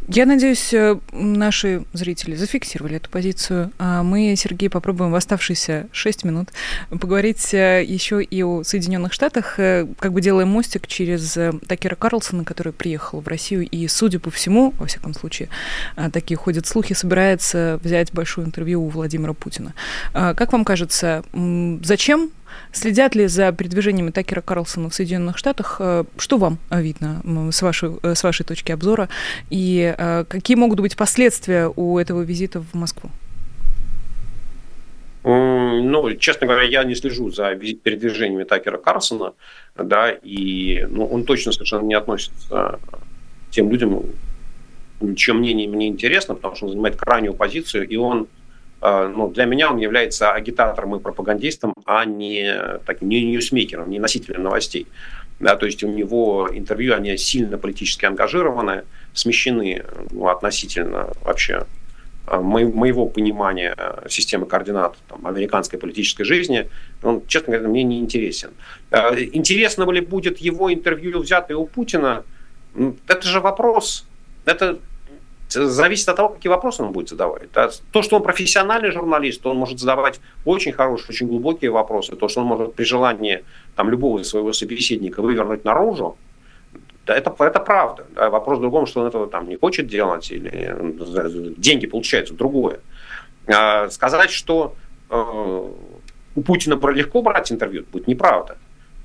Я надеюсь, э, наши зрители зафиксировали эту позицию. А мы, Сергей, попробуем в оставшиеся 6 минут поговорить э, еще и о Соединенных Штатах, э, как бы делая мостик через Такера Карлсона, который приехал в Россию и, судя по всему, во всяком случае, такие ходят слухи, собирается взять большое интервью у Владимира Путина. Как вам кажется, зачем Следят ли за передвижениями Такера Карлсона в Соединенных Штатах? Э, что вам видно с вашей, э, с вашей точки обзора? И э, какие могут быть последствия у этого визита в Москву? Ну, честно говоря, я не слежу за передвижениями Такера Карлсона, да, и ну, он точно совершенно не относится к тем людям, чье мнение мне интересно, потому что он занимает крайнюю позицию, и он ну, для меня он является агитатором и пропагандистом, а не, так, не ньюсмейкером, не носителем новостей. Да, то есть у него интервью, они сильно политически ангажированы, смещены ну, относительно вообще а, моего понимания системы координат там, американской политической жизни, он, честно говоря, мне не интересен. А, интересно ли будет его интервью, взятое у Путина? Это же вопрос. Это зависит от того, какие вопросы он будет задавать. То, что он профессиональный журналист, то он может задавать очень хорошие, очень глубокие вопросы. То, что он может при желании там, любого своего собеседника вывернуть наружу, да, это, это правда. Да. Вопрос в другом, что он этого там не хочет делать, или деньги получаются другое. А, сказать, что э, у Путина легко брать интервью, будет неправда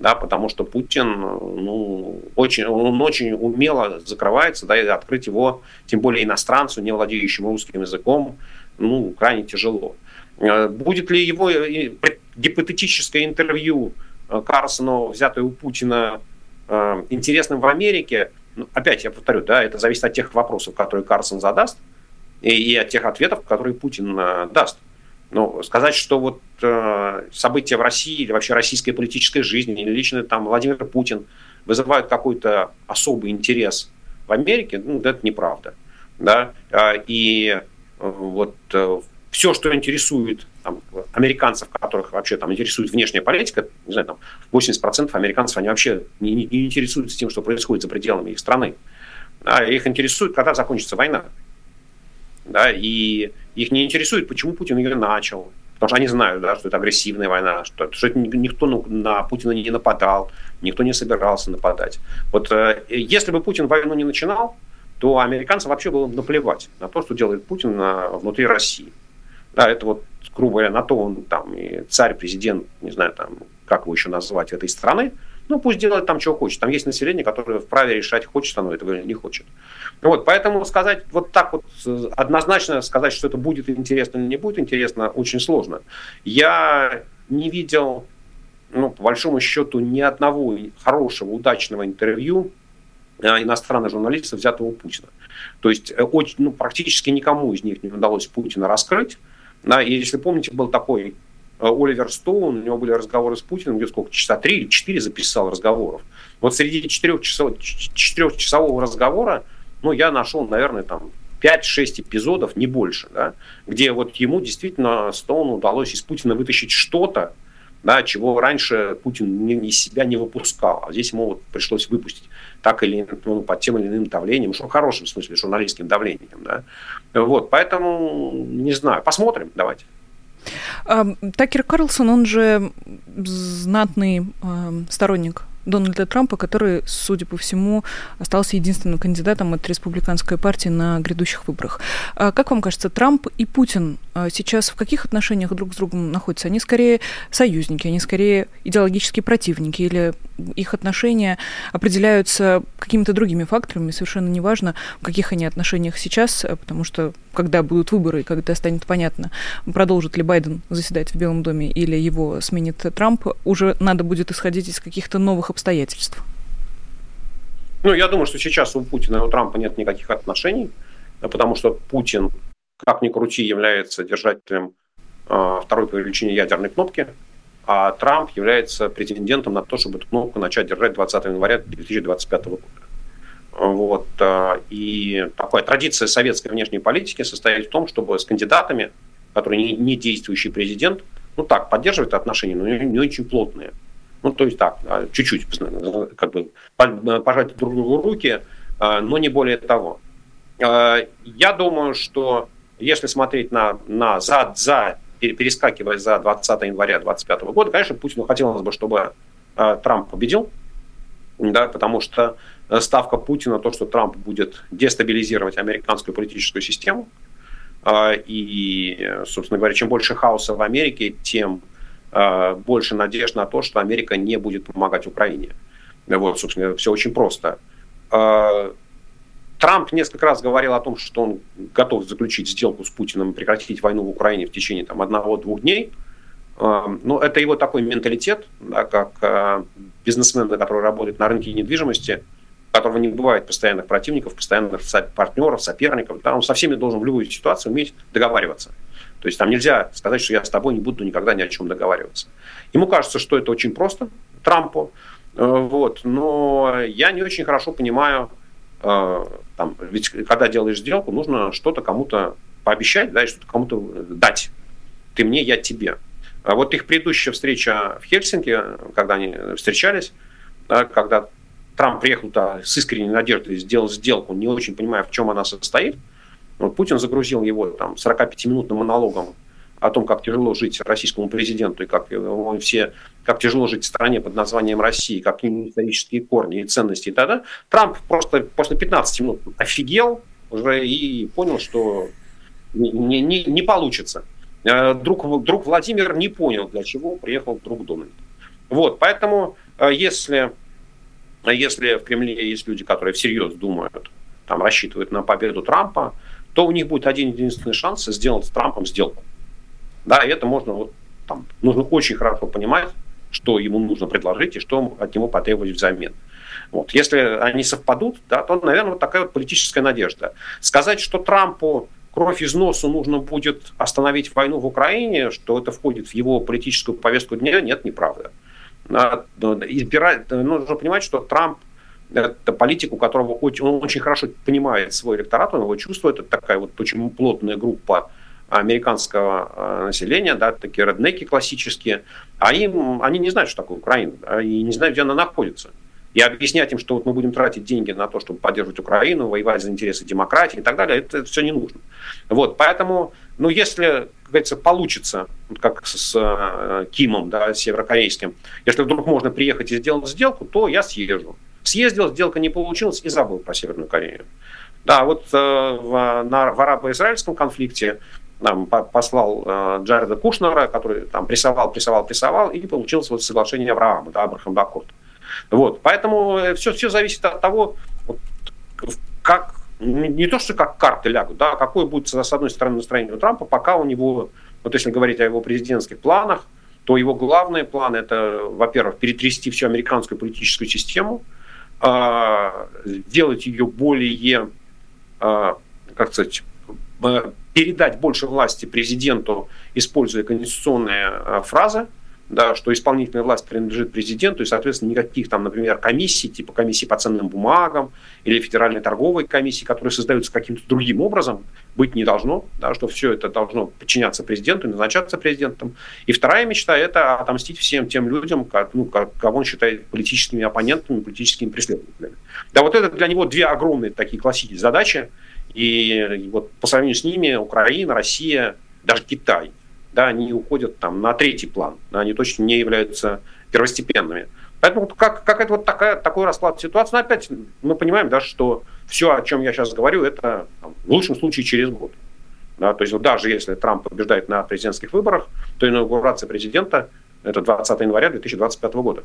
да, потому что Путин, ну, очень, он очень умело закрывается, да, и открыть его, тем более иностранцу, не владеющему русским языком, ну, крайне тяжело. Э, будет ли его э, гипотетическое интервью э, Карсону, взятое у Путина, интересным в Америке? Ну, опять я повторю, да, это зависит от тех вопросов, которые Карсон задаст, и, и от тех ответов, которые Путин даст. Ну, сказать, что вот э, события в России или вообще российской политической жизни, или лично там Владимир Путин вызывают какой-то особый интерес в Америке, ну, это неправда. Да? А, и э, вот э, все, что интересует там, американцев, которых вообще там интересует внешняя политика, не знаю, там 80% американцев, они вообще не, не интересуются тем, что происходит за пределами их страны. А их интересует, когда закончится война. Да, и их не интересует, почему Путин ее начал. Потому что они знают, да, что это агрессивная война, что, что это никто на Путина не нападал, никто не собирался нападать. Вот э, если бы Путин войну не начинал, то американцам вообще было наплевать на то, что делает Путин на, внутри России. Да, это вот, грубо говоря, на то он там и царь, президент, не знаю, там, как его еще назвать, этой страны, ну, пусть делает там, чего хочет. Там есть население, которое вправе решать, хочет оно этого или не хочет. Вот, поэтому сказать вот так вот, однозначно сказать, что это будет интересно или не будет интересно, очень сложно. Я не видел, ну, по большому счету, ни одного хорошего, удачного интервью а, иностранных журналистов, взятого у Путина. То есть э, очень, ну, практически никому из них не удалось Путина раскрыть. Да, и если помните, был такой Э, Оливер Стоун, у него были разговоры с Путиным, где сколько, часа три или четыре записал разговоров. Вот среди четырехчасового, четырехчасового разговора, ну, я нашел, наверное, там 5-6 эпизодов, не больше, да, где вот ему действительно Стоуну удалось из Путина вытащить что-то, да, чего раньше Путин не, из себя не выпускал. А здесь ему вот пришлось выпустить так или ну, под тем или иным давлением, что в хорошем смысле, журналистским давлением. Да. Вот, поэтому не знаю. Посмотрим, давайте. Такер Карлсон, он же знатный сторонник Дональда Трампа, который, судя по всему, остался единственным кандидатом от республиканской партии на грядущих выборах. А как вам кажется, Трамп и Путин а сейчас в каких отношениях друг с другом находятся? Они скорее союзники, они скорее идеологические противники, или их отношения определяются какими-то другими факторами, совершенно неважно, в каких они отношениях сейчас, потому что когда будут выборы, когда станет понятно, продолжит ли Байден заседать в Белом доме или его сменит Трамп, уже надо будет исходить из каких-то новых обстоятельств. Ну, я думаю, что сейчас у Путина и у Трампа нет никаких отношений, потому что Путин, как ни крути, является держателем э, второй по величине ядерной кнопки, а Трамп является претендентом на то, чтобы эту кнопку начать держать 20 января 2025 года. Вот. Э, и такая традиция советской внешней политики состоит в том, чтобы с кандидатами, которые не, не действующий президент, ну так, поддерживать отношения, но не, не очень плотные. Ну, то есть так, чуть-чуть как бы пожать друг другу руки, а, но не более того. А, я думаю, что если смотреть на, на за, за, перескакивая за 20 января 2025 года, конечно, Путину хотелось бы, чтобы а, Трамп победил, да, потому что ставка Путина то, что Трамп будет дестабилизировать американскую политическую систему. И, собственно говоря, чем больше хаоса в Америке, тем Э, больше надежд на то, что Америка не будет помогать Украине. Вот, собственно, все очень просто. Э, Трамп несколько раз говорил о том, что он готов заключить сделку с Путиным прекратить войну в Украине в течение там, одного-двух дней. Э, но это его такой менталитет, да, как бизнесмена, который работает на рынке недвижимости, у которого не бывает постоянных противников, постоянных партнеров, соперников. Да, он со всеми должен в любой ситуации уметь договариваться. То есть там нельзя сказать, что я с тобой не буду никогда ни о чем договариваться. Ему кажется, что это очень просто, Трампу, э, вот, но я не очень хорошо понимаю, э, там, ведь когда делаешь сделку, нужно что-то кому-то пообещать, да, и что-то кому-то дать. Ты мне, я тебе. А вот их предыдущая встреча в Хельсинки, когда они встречались, да, когда Трамп приехал с искренней надеждой сделал сделку, не очень понимая, в чем она состоит – вот Путин загрузил его там 45-минутным монологом о том, как тяжело жить российскому президенту и как все, как тяжело жить в стране под названием России, какие исторические корни и ценности. И тогда Трамп просто после 15 минут офигел уже и понял, что не, не, не получится. Э, друг, друг Владимир не понял, для чего приехал друг Дональд. Вот, поэтому э, если, если в Кремле есть люди, которые всерьез думают, там, рассчитывают на победу Трампа, то у них будет один единственный шанс сделать с Трампом сделку. Да, и это можно, вот, там, нужно очень хорошо понимать, что ему нужно предложить и что от него потребовать взамен. Вот. Если они совпадут, да, то, наверное, вот такая вот политическая надежда. Сказать, что Трампу кровь из носу нужно будет остановить войну в Украине, что это входит в его политическую повестку дня, нет, неправда. Избирать, нужно понимать, что Трамп это политик, у которого он очень хорошо понимает свой электорат, он его чувствует. Это такая вот очень плотная группа американского э, населения, да, такие реднеки классические, а им, они не знают, что такое Украина, и не знают, где она находится. И объяснять им, что вот мы будем тратить деньги на то, чтобы поддерживать Украину, воевать за интересы демократии и так далее, это, это все не нужно. Вот, поэтому, ну, если, как говорится, получится, как с э, Кимом, да, северокорейским, если вдруг можно приехать и сделать сделку, то я съезжу. Съездил, сделка не получилась и забыл про Северную Корею. Да, вот э, в, на, в арабо-израильском конфликте нам послал э, Джареда Кушнера, который там прессовал, прессовал, прессовал, и получилось вот соглашение Авраама, да, Абрахам Бакурт. Вот, поэтому все, все зависит от того, вот, как, не то, что как карты лягут, да, какое будет, с одной стороны, настроение у Трампа, пока у него, вот если говорить о его президентских планах, то его главные планы это, во-первых, перетрясти всю американскую политическую систему, сделать ее более, а, как сказать, передать больше власти президенту, используя конституционные а, фразы, да, что исполнительная власть принадлежит президенту, и, соответственно, никаких там, например, комиссий, типа комиссии по ценным бумагам или федеральной торговой комиссии, которые создаются каким-то другим образом, быть не должно, да, что все это должно подчиняться президенту, назначаться президентом. И вторая мечта – это отомстить всем тем людям, как, ну, кого он считает политическими оппонентами, политическими преследователями. Да, вот это для него две огромные такие классические задачи, и вот по сравнению с ними Украина, Россия, даже Китай – да, они уходят там на третий план, они точно не являются первостепенными. Поэтому как, как это вот такая, такой расклад ситуации, но опять мы понимаем, да, что все, о чем я сейчас говорю, это там, в лучшем случае через год. Да, то есть вот даже если Трамп побеждает на президентских выборах, то инаугурация президента – это 20 января 2025 года.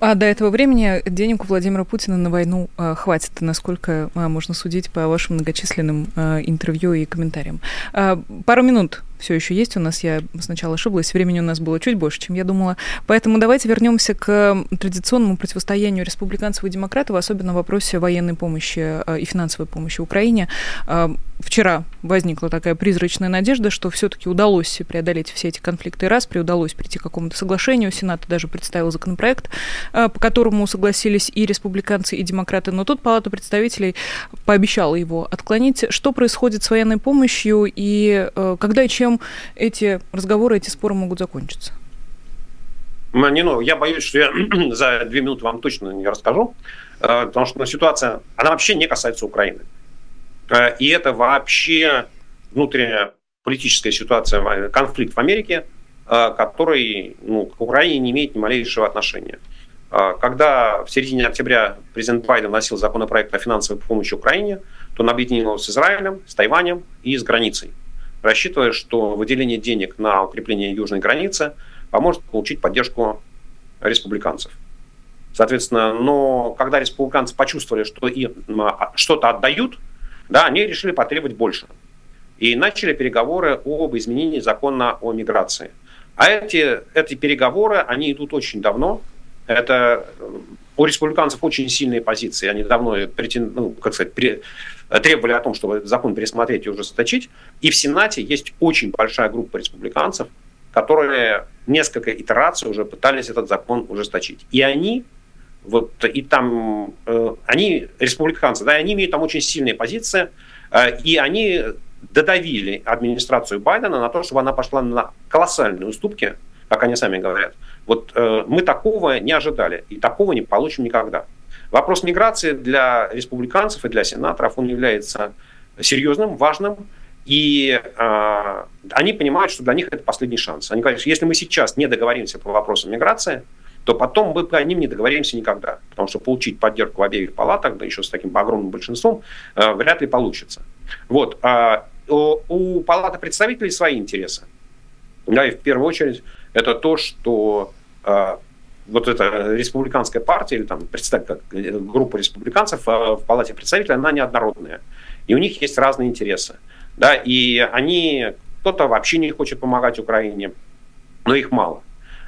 А до этого времени денег у Владимира Путина на войну э, хватит, насколько э, можно судить по вашим многочисленным э, интервью и комментариям. Э, пару минут все еще есть у нас. Я сначала ошиблась, времени у нас было чуть больше, чем я думала. Поэтому давайте вернемся к традиционному противостоянию республиканцев и демократов, особенно в вопросе военной помощи э, и финансовой помощи Украине. Э, вчера возникла такая призрачная надежда, что все-таки удалось преодолеть все эти конфликты раз, при удалось прийти к какому-то соглашению. Сенат даже представил законопроект, э, по которому согласились и республиканцы, и демократы. Но тут Палата представителей пообещала его отклонить. Что происходит с военной помощью и когда и чем чем эти разговоры, эти споры могут закончиться? Не, ну, я боюсь, что я за две минуты вам точно не расскажу, э, потому что ситуация, она вообще не касается Украины. Э, и это вообще внутренняя политическая ситуация, конфликт в Америке, э, который ну, к Украине не имеет ни малейшего отношения. Когда в середине октября президент Байден вносил законопроект о финансовой помощи Украине, то он объединил с Израилем, с Тайванем и с границей рассчитывая, что выделение денег на укрепление южной границы поможет получить поддержку республиканцев. Соответственно, но когда республиканцы почувствовали, что им а, что-то отдают, да, они решили потребовать больше. И начали переговоры об изменении закона о миграции. А эти, эти переговоры, они идут очень давно. Это у республиканцев очень сильные позиции. Они давно претен... ну, как сказать, пере... требовали о том, чтобы закон пересмотреть и ужесточить. И в Сенате есть очень большая группа республиканцев, которые несколько итераций уже пытались этот закон ужесточить. И они вот и там э, они республиканцы, да, они имеют там очень сильные позиции, э, и они додавили администрацию Байдена на то, чтобы она пошла на колоссальные уступки, как они сами говорят, вот э, мы такого не ожидали и такого не получим никогда. Вопрос миграции для республиканцев и для сенаторов, он является серьезным, важным, и э, они понимают, что для них это последний шанс. Они говорят, что если мы сейчас не договоримся по вопросам миграции, то потом мы по ним не договоримся никогда. Потому что получить поддержку в обеих палатах, да еще с таким огромным большинством, э, вряд ли получится. Вот. А у, палаты представителей свои интересы. Да, и в первую очередь это то, что вот эта республиканская партия или там представь, как группа республиканцев а, в Палате представителей, она неоднородная. И у них есть разные интересы. Да, и они, кто-то вообще не хочет помогать Украине, но их мало.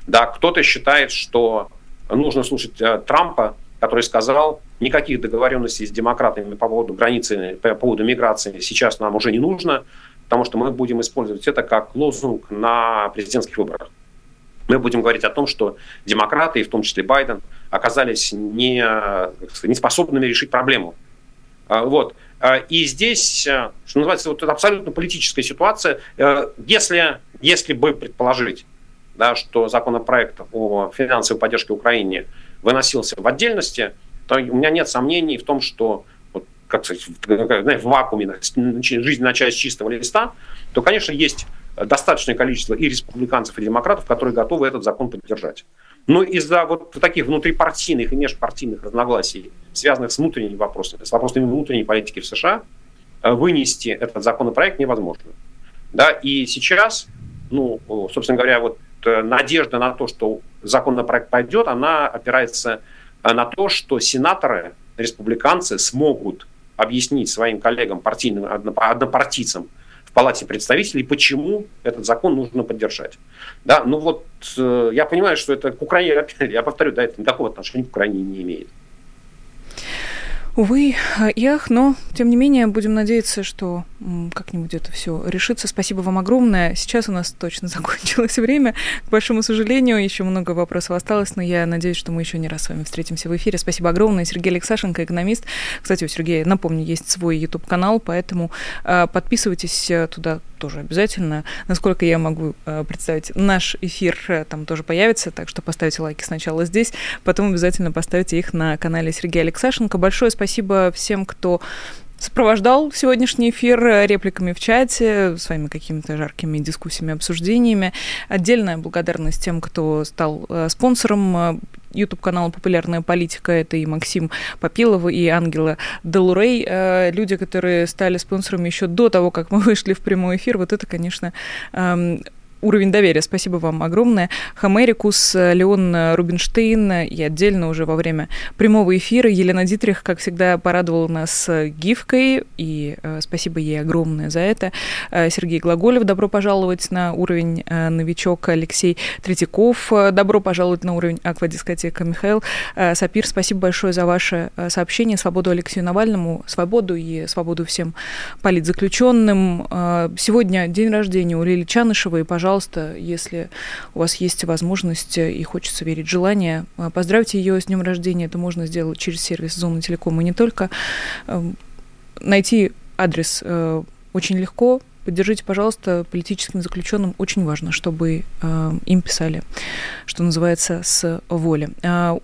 Да, кто-то считает, что нужно слушать э, Трампа, который сказал, никаких договоренностей с демократами по поводу границы, по поводу миграции сейчас нам уже не нужно, потому что мы будем использовать это как лозунг на президентских выборах мы будем говорить о том, что демократы, и в том числе Байден, оказались не, не способными решить проблему. А, вот. А, и здесь, э, что называется, вот это абсолютно политическая ситуация. Э, если, если бы предположить, да, что законопроект о финансовой поддержке Украине выносился в отдельности, то у меня нет сомнений в том, что вот, как сказать, в вакууме жизнь начать с чистого листа, то, конечно, есть достаточное количество и республиканцев, и демократов, которые готовы этот закон поддержать. Но из-за вот таких внутрипартийных и межпартийных разногласий, связанных с внутренними вопросами, с вопросами внутренней политики в США, э, вынести этот законопроект невозможно. Да, и сейчас, ну, собственно говоря, вот э, надежда на то, что законопроект пойдет, она опирается э, на то, что сенаторы, республиканцы смогут объяснить своим коллегам, партийным, однопартийцам, в Палате представителей, почему этот закон нужно поддержать. Да, ну вот э, я понимаю, что это к Украине, я повторю, да, это никакого отношения к Украине не имеет. Увы и ах, но, тем не менее, будем надеяться, что как-нибудь это все решится. Спасибо вам огромное. Сейчас у нас точно закончилось время. К большому сожалению, еще много вопросов осталось, но я надеюсь, что мы еще не раз с вами встретимся в эфире. Спасибо огромное. Сергей Алексашенко, экономист. Кстати, у Сергея, напомню, есть свой YouTube-канал, поэтому э, подписывайтесь э, туда тоже обязательно. Насколько я могу э, представить, наш эфир э, там тоже появится, так что поставьте лайки сначала здесь, потом обязательно поставьте их на канале Сергея Алексашенко. Большое спасибо всем, кто сопровождал сегодняшний эфир репликами в чате, своими какими-то жаркими дискуссиями, обсуждениями. Отдельная благодарность тем, кто стал э, спонсором YouTube-канала «Популярная политика». Это и Максим Попилов, и Ангела Делурей. Э, люди, которые стали спонсорами еще до того, как мы вышли в прямой эфир. Вот это, конечно, эм, уровень доверия. Спасибо вам огромное. Хамерикус, Леон Рубинштейн и отдельно уже во время прямого эфира Елена Дитрих, как всегда, порадовала нас гифкой, и э, спасибо ей огромное за это. Э, Сергей Глаголев, добро пожаловать на уровень э, новичок Алексей Третьяков, добро пожаловать на уровень аквадискотека Михаил Сапир, спасибо большое за ваше сообщение. Свободу Алексею Навальному, свободу и свободу всем политзаключенным. Сегодня день рождения у Лили Чанышевой, пожалуйста, пожалуйста, если у вас есть возможность и хочется верить желание, э, поздравьте ее с днем рождения. Это можно сделать через сервис Зоны Телеком и не только. Эм, найти адрес э, очень легко. Поддержите, пожалуйста, политическим заключенным. Очень важно, чтобы э, им писали, что называется, с воли.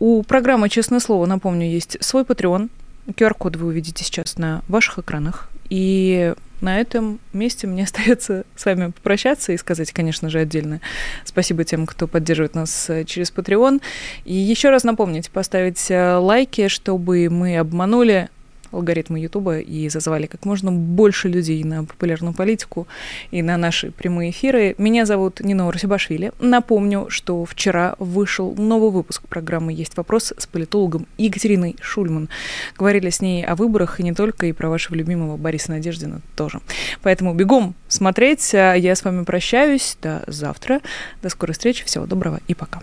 У программы «Честное слово», напомню, есть свой Patreon. QR-код вы увидите сейчас на ваших экранах. И на этом месте мне остается с вами попрощаться и сказать, конечно же, отдельно спасибо тем, кто поддерживает нас э, через Patreon. И еще раз напомнить, поставить э, лайки, чтобы мы обманули алгоритмы Ютуба и зазвали как можно больше людей на популярную политику и на наши прямые эфиры. Меня зовут Нина Урсибашвили. Напомню, что вчера вышел новый выпуск программы «Есть вопрос» с политологом Екатериной Шульман. Говорили с ней о выборах и не только, и про вашего любимого Бориса Надеждина тоже. Поэтому бегом смотреть. А я с вами прощаюсь. До завтра. До скорой встречи. Всего доброго и пока.